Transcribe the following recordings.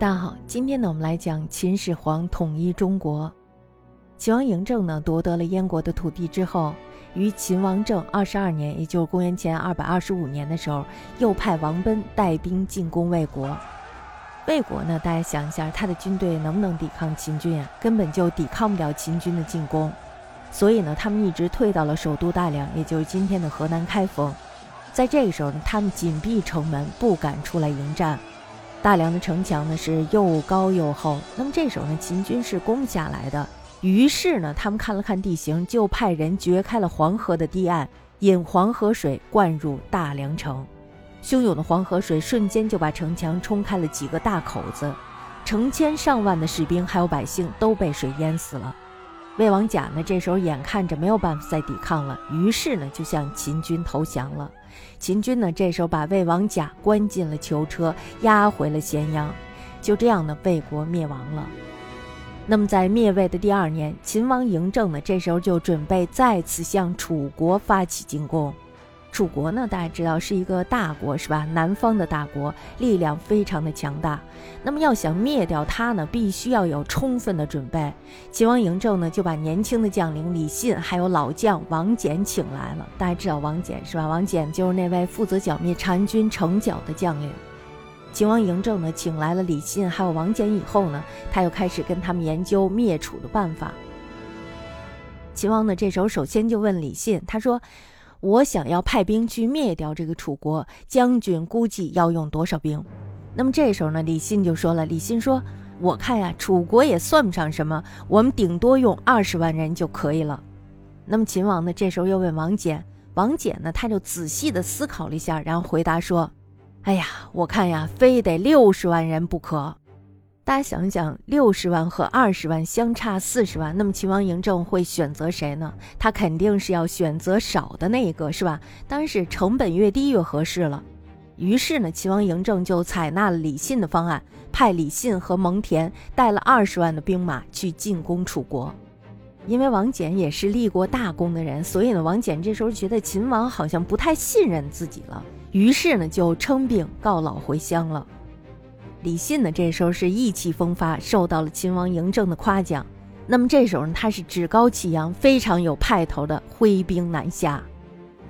大家好，今天呢，我们来讲秦始皇统一中国。秦王嬴政呢，夺得了燕国的土地之后，于秦王政二十二年，也就是公元前二百二十五年的时候，又派王贲带兵进攻魏国。魏国呢，大家想一下，他的军队能不能抵抗秦军啊？根本就抵抗不了秦军的进攻。所以呢，他们一直退到了首都大梁，也就是今天的河南开封。在这个时候呢，他们紧闭城门，不敢出来迎战。大梁的城墙呢是又高又厚，那么这时候呢，秦军是攻不下来的。于是呢，他们看了看地形，就派人掘开了黄河的堤岸，引黄河水灌入大梁城。汹涌的黄河水瞬间就把城墙冲开了几个大口子，成千上万的士兵还有百姓都被水淹死了。魏王甲呢，这时候眼看着没有办法再抵抗了，于是呢，就向秦军投降了。秦军呢，这时候把魏王甲关进了囚车，押回了咸阳。就这样呢，魏国灭亡了。那么在灭魏的第二年，秦王嬴政呢，这时候就准备再次向楚国发起进攻。楚国呢，大家知道是一个大国，是吧？南方的大国，力量非常的强大。那么要想灭掉它呢，必须要有充分的准备。秦王嬴政呢，就把年轻的将领李信，还有老将王翦请来了。大家知道王翦是吧？王翦就是那位负责剿灭单军成角的将领。秦王嬴政呢，请来了李信还有王翦以后呢，他又开始跟他们研究灭楚的办法。秦王呢，这时候首先就问李信，他说。我想要派兵去灭掉这个楚国，将军估计要用多少兵？那么这时候呢，李信就说了：“李信说，我看呀，楚国也算不上什么，我们顶多用二十万人就可以了。”那么秦王呢，这时候又问王翦，王翦呢，他就仔细的思考了一下，然后回答说：“哎呀，我看呀，非得六十万人不可。”大家想想，六十万和二十万相差四十万，那么秦王嬴政会选择谁呢？他肯定是要选择少的那一个，是吧？当然是成本越低越合适了。于是呢，秦王嬴政就采纳了李信的方案，派李信和蒙恬带了二十万的兵马去进攻楚国。因为王翦也是立过大功的人，所以呢，王翦这时候觉得秦王好像不太信任自己了，于是呢，就称病告老回乡了。李信呢，这时候是意气风发，受到了秦王嬴政的夸奖。那么这时候呢，他是趾高气扬，非常有派头的挥兵南下。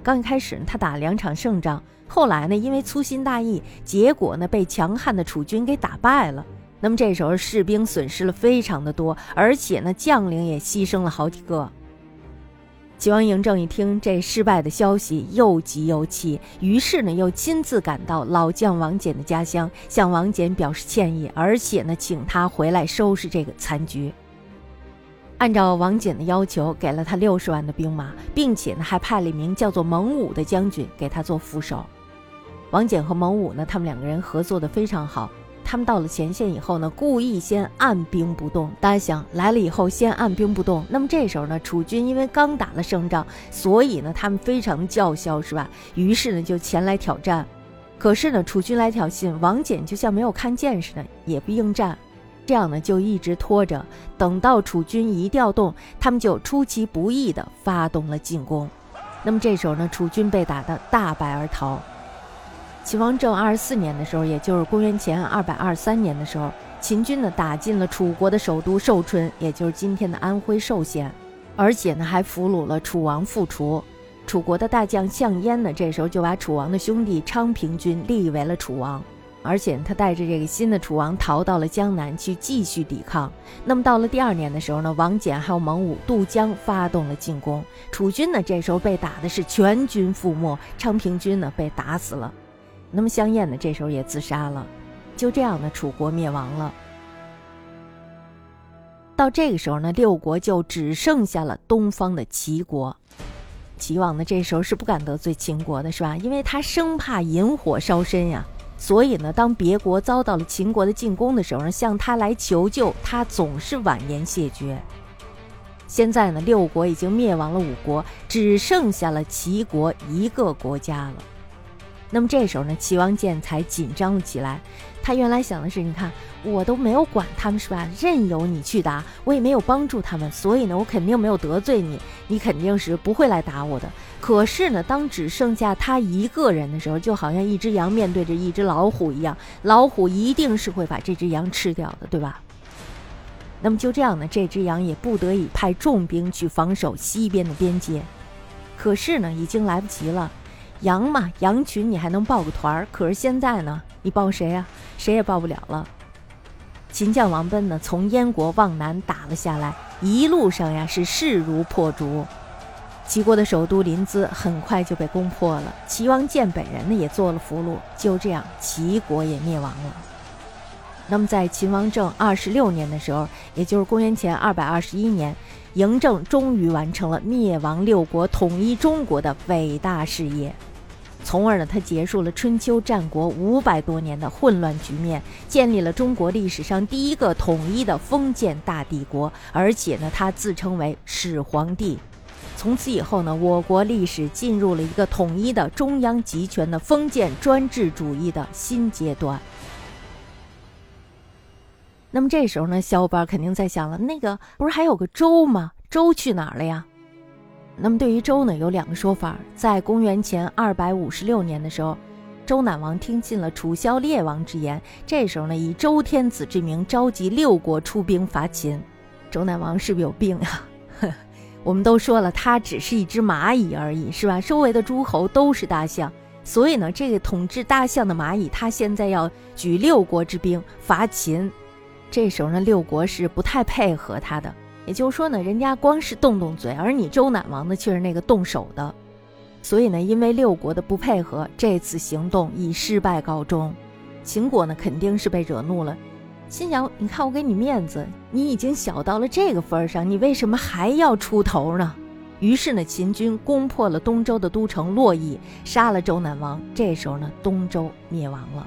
刚一开始呢，他打两场胜仗，后来呢，因为粗心大意，结果呢，被强悍的楚军给打败了。那么这时候士兵损失了非常的多，而且呢，将领也牺牲了好几个。秦王嬴政一听这失败的消息，又急又气，于是呢，又亲自赶到老将王翦的家乡，向王翦表示歉意，而且呢，请他回来收拾这个残局。按照王翦的要求，给了他六十万的兵马，并且呢，还派了一名叫做蒙武的将军给他做副手。王翦和蒙武呢，他们两个人合作的非常好。他们到了前线以后呢，故意先按兵不动。大家想来了以后先按兵不动，那么这时候呢，楚军因为刚打了胜仗，所以呢，他们非常叫嚣，是吧？于是呢，就前来挑战。可是呢，楚军来挑衅，王翦就像没有看见似的，也不应战。这样呢，就一直拖着，等到楚军一调动，他们就出其不意地发动了进攻。那么这时候呢，楚军被打得大败而逃。秦王政二十四年的时候，也就是公元前二百二十三年的时候，秦军呢打进了楚国的首都寿春，也就是今天的安徽寿县，而且呢还俘虏了楚王傅楚。楚国的大将项燕呢，这时候就把楚王的兄弟昌平君立为了楚王，而且他带着这个新的楚王逃到了江南去继续抵抗。那么到了第二年的时候呢，王翦还有蒙武渡江发动了进攻，楚军呢这时候被打的是全军覆没，昌平君呢被打死了。那么香艳呢，这时候也自杀了，就这样呢，楚国灭亡了。到这个时候呢，六国就只剩下了东方的齐国。齐王呢，这时候是不敢得罪秦国的，是吧？因为他生怕引火烧身呀。所以呢，当别国遭到了秦国的进攻的时候呢，向他来求救，他总是婉言谢绝。现在呢，六国已经灭亡了五国，只剩下了齐国一个国家了。那么这时候呢，齐王建才紧张了起来，他原来想的是，你看我都没有管他们是吧，任由你去打，我也没有帮助他们，所以呢，我肯定没有得罪你，你肯定是不会来打我的。可是呢，当只剩下他一个人的时候，就好像一只羊面对着一只老虎一样，老虎一定是会把这只羊吃掉的，对吧？那么就这样呢，这只羊也不得已派重兵去防守西边的边界。可是呢，已经来不及了。羊嘛，羊群你还能抱个团儿，可是现在呢，你抱谁啊？谁也抱不了了。秦将王贲呢，从燕国往南打了下来，一路上呀是势如破竹。齐国的首都临淄很快就被攻破了，齐王建本人呢也做了俘虏，就这样齐国也灭亡了。那么在秦王政二十六年的时候，也就是公元前二百二十一年，嬴政终于完成了灭亡六国、统一中国的伟大事业。从而呢，他结束了春秋战国五百多年的混乱局面，建立了中国历史上第一个统一的封建大帝国，而且呢，他自称为始皇帝。从此以后呢，我国历史进入了一个统一的中央集权的封建专制主义的新阶段。那么这时候呢，小伙伴肯定在想了，那个不是还有个周吗？周去哪儿了呀？那么对于周呢，有两个说法。在公元前二百五十六年的时候，周赧王听信了楚萧烈王之言，这时候呢，以周天子之名召集六国出兵伐秦。周赧王是不是有病啊？我们都说了，他只是一只蚂蚁而已，是吧？周围的诸侯都是大象，所以呢，这个统治大象的蚂蚁，他现在要举六国之兵伐秦，这时候呢，六国是不太配合他的。也就是说呢，人家光是动动嘴，而你周赧王呢却是那个动手的，所以呢，因为六国的不配合，这次行动以失败告终。秦国呢肯定是被惹怒了，心想：你看我给你面子，你已经小到了这个份儿上，你为什么还要出头呢？于是呢，秦军攻破了东周的都城洛邑，杀了周赧王。这时候呢，东周灭亡了。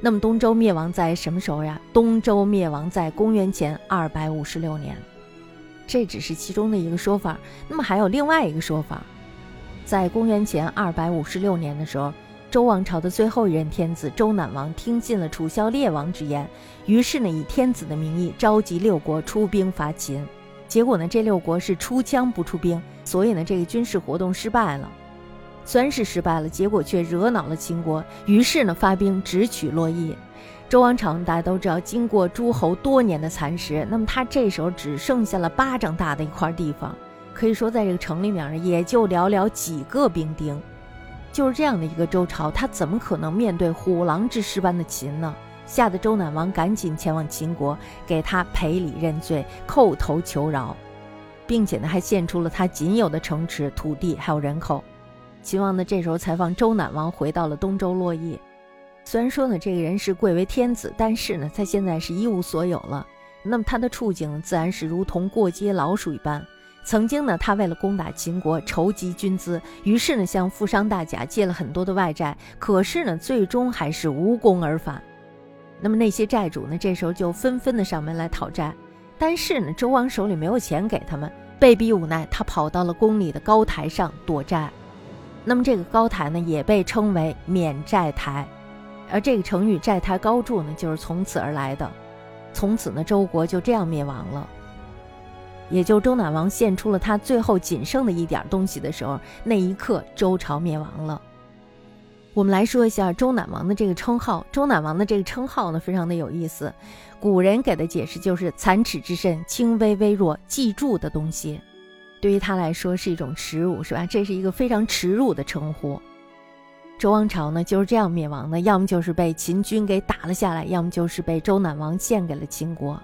那么东周灭亡在什么时候呀？东周灭亡在公元前二百五十六年。这只是其中的一个说法，那么还有另外一个说法，在公元前二百五十六年的时候，周王朝的最后一任天子周赧王听信了楚萧烈王之言，于是呢以天子的名义召集六国出兵伐秦，结果呢这六国是出枪不出兵，所以呢这个军事活动失败了。虽然是失败了，结果却惹恼了秦国，于是呢发兵直取洛邑。周王朝大家都知道，经过诸侯多年的蚕食，那么他这时候只剩下了巴掌大的一块地方，可以说在这个城里面，也就寥寥几个兵丁。就是这样的一个周朝，他怎么可能面对虎狼之师般的秦呢？吓得周赧王赶紧前往秦国，给他赔礼认罪，叩头求饶，并且呢还献出了他仅有的城池、土地还有人口。秦王呢这时候才放周赧王回到了东周洛邑。虽然说呢，这个人是贵为天子，但是呢，他现在是一无所有了。那么他的处境自然是如同过街老鼠一般。曾经呢，他为了攻打秦国，筹集军资，于是呢，向富商大贾借了很多的外债。可是呢，最终还是无功而返。那么那些债主呢，这时候就纷纷的上门来讨债。但是呢，周王手里没有钱给他们，被逼无奈，他跑到了宫里的高台上躲债。那么这个高台呢，也被称为免债台。而这个成语“债台高筑”呢，就是从此而来的。从此呢，周国就这样灭亡了。也就周赧王献出了他最后仅剩的一点东西的时候，那一刻，周朝灭亡了。我们来说一下周赧王的这个称号。周赧王的这个称号呢，非常的有意思。古人给的解释就是“残齿之身，轻微微弱，记住的东西”。对于他来说是一种耻辱，是吧？这是一个非常耻辱的称呼。周王朝呢就是这样灭亡的，要么就是被秦军给打了下来，要么就是被周赧王献给了秦国。